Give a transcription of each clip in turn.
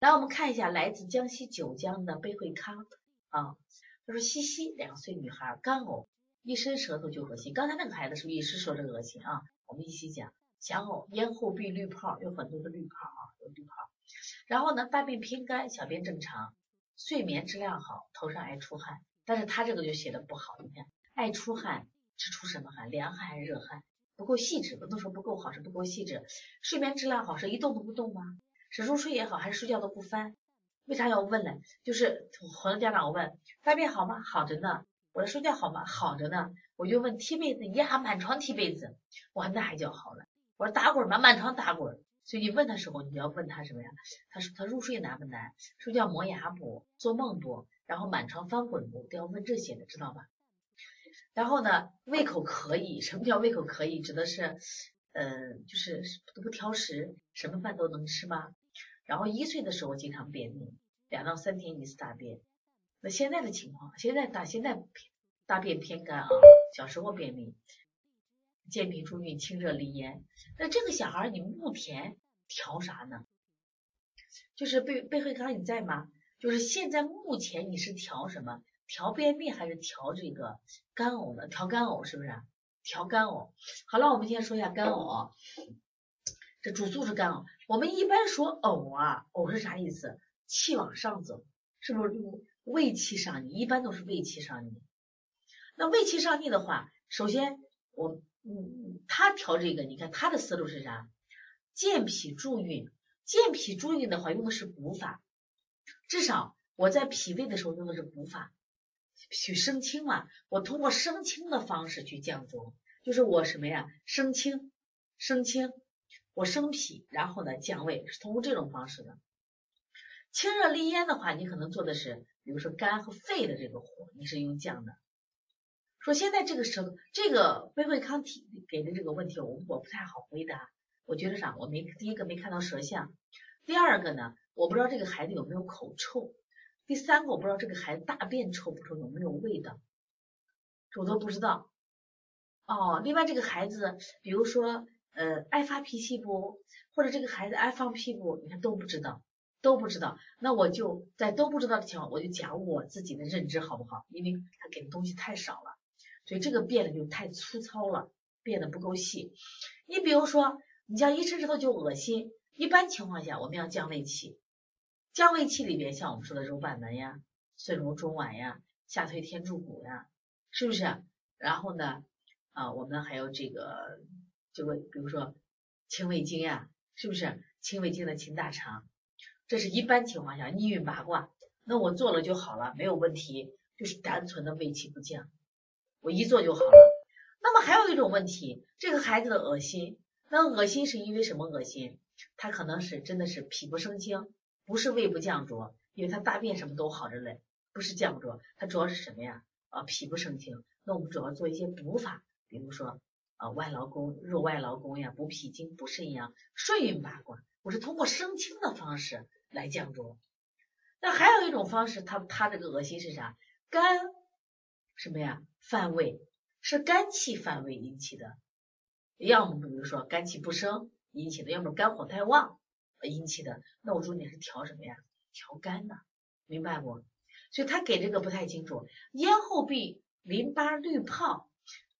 来，我们看一下来自江西九江的贝惠康啊，他说西西两岁女孩干呕，一伸舌头就恶心。刚才那个孩子是不是也是说这个恶心啊？我们一起讲，想呕，咽后壁绿泡，有很多的绿泡啊，有绿泡。然后呢，大便偏干，小便正常，睡眠质量好，头上爱出汗。但是他这个就写的不好，你看爱出汗是出什么汗？凉汗还是热汗？不够细致，不能说不够好，是不够细致。睡眠质量好是一动都不动吗？是入睡也好，还是睡觉都不翻？为啥要问呢？就是很多家长问大便好吗？好着呢。我的睡觉好吗？好着呢。我就问踢被子，呀，满床踢被子，哇，那还叫好了。我说打滚吗？满床打滚。所以你问他时候，你就要问他什么呀？他说他入睡难不难？睡觉磨牙不？做梦不？然后满床翻滚不？都要问这些的，知道吧？然后呢，胃口可以？什么叫胃口可以？指的是，呃，就是都不挑食，什么饭都能吃吗？然后一岁的时候经常便秘，两到三天一次大便。那现在的情况，现在大现在大便偏干啊，小时候便秘，健脾助运，清热利咽。那这个小孩你目前调啥呢？就是贝贝惠康你在吗？就是现在目前你是调什么？调便秘还是调这个干呕呢？调干呕是不是？调干呕。好了，我们先说一下干呕。主诉是干呕。我们一般说呕啊，呕是啥意思？气往上走，是不是胃气上逆？一般都是胃气上逆。那胃气上逆的话，首先我嗯，他调这个，你看他的思路是啥？健脾助运，健脾助运的话用的是补法，至少我在脾胃的时候用的是补法，去升清嘛。我通过升清的方式去降浊，就是我什么呀？升清，升清。我生脾，然后呢降胃，是通过这种方式的。清热利咽的话，你可能做的是，比如说肝和肺的这个火，你是用降的。说现在这个时候，这个贝惠康提给的这个问题，我我不太好回答。我觉得啥？我没第一个没看到舌象，第二个呢，我不知道这个孩子有没有口臭，第三个我不知道这个孩子大便臭不臭，有没有味道，我都不知道。哦，另外这个孩子，比如说。呃，爱发脾气不？或者这个孩子爱放屁不？你看都不知道，都不知道。那我就在都不知道的情况，我就讲我自己的认知好不好？因为他给的东西太少了，所以这个变得就太粗糙了，变得不够细。你比如说，你像一伸舌头就恶心，一般情况下我们要降胃气，降胃气里边像我们说的揉板门呀、顺揉中脘呀、下推天柱骨呀，是不是？然后呢，啊，我们还有这个。就会比如说清胃经呀，是不是清胃经的清大肠？这是一般情况下逆运八卦，那我做了就好了，没有问题，就是单纯的胃气不降，我一做就好了。那么还有一种问题，这个孩子的恶心，那恶心是因为什么恶心？他可能是真的是脾不生清，不是胃不降浊，因为他大便什么都好着嘞，不是降浊，他主要是什么呀？啊，脾不生清。那我们主要做一些补法，比如说。啊，外劳宫、入外劳宫呀，补脾经、补肾阳、顺运八卦，我是通过升清的方式来降浊。那还有一种方式，他他这个恶心是啥？肝什么呀？犯胃，是肝气犯胃引起的。要么比如说肝气不升引起的，要么肝火太旺引起的。那我重点是调什么呀？调肝的，明白不？所以他给这个不太清楚。咽后壁淋巴滤泡。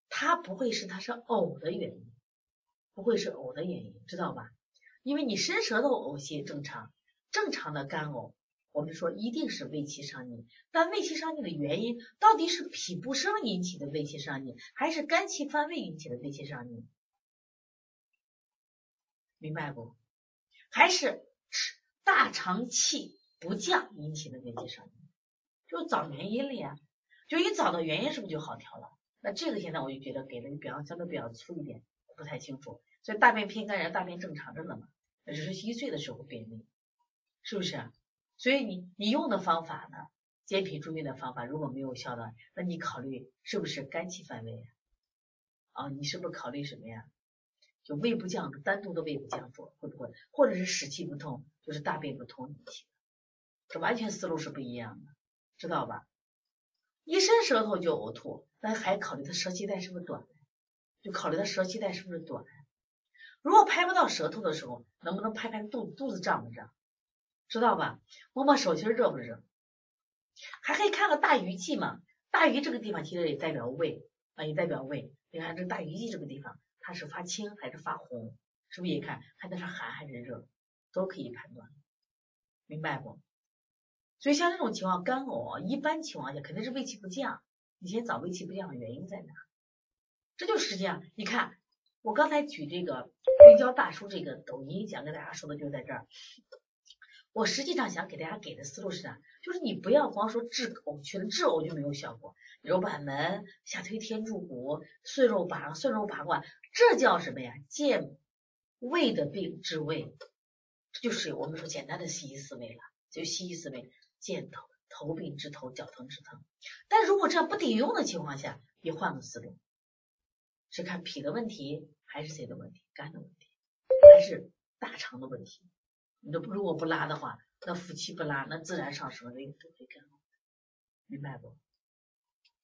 它不会是它是呕的原因，不会是呕的原因，知道吧？因为你伸舌头呕心正常，正常的干呕，我们说一定是胃气上逆。但胃气上逆的原因到底是脾不升引起的胃气上逆，还是肝气犯胃引起的胃气上逆？明白不？还是吃大肠气不降引起的胃气上逆？就找原因了呀！就一找到原因，是不是就好调了？那这个现在我就觉得给的比较相对比较粗一点，不太清楚。所以大便偏干，人大便正常着呢嘛，那只是一岁的时候便秘，是不是？所以你你用的方法呢，健脾助运的方法如果没有效的，那你考虑是不是肝气犯胃啊？你是不是考虑什么呀？就胃不降，单独的胃不降浊会不会？或者是湿气不通，就是大便不通引起的，这完全思路是不一样的，知道吧？一伸舌头就呕吐。那还考虑他舌系带是不是短？就考虑他舌系带是不是短。如果拍不到舌头的时候，能不能拍拍肚肚子胀不胀？知道吧？摸摸手心热不热？还可以看个大鱼际嘛，大鱼这个地方其实也代表胃啊，也代表胃。你看这大鱼际这个地方，它是发青还是发红？是不是也看看它是寒还是热，都可以判断，明白不？所以像这种情况干呕，一般情况下肯定是胃气不降。你先找胃气不降的原因在哪？这就实际上你看，我刚才举这个硅胶大叔这个抖音想跟大家说的就在这儿。我实际上想给大家给的思路是啥？就是你不要光说治呕，去了治呕就没有效果。揉板门、下推天柱骨、顺肉拔顺肉拔罐，这叫什么呀？健胃的病治胃，这就是我们说简单的西医思维了。就西医思维。肩头头病治头，脚疼治疼。但如果这样不顶用的情况下，你换个思路，是看脾的问题，还是谁的问题？肝的问题，还是大肠的问题？你这如果不拉的话，那腹气不拉，那自然上升，胃就会更好。明白不？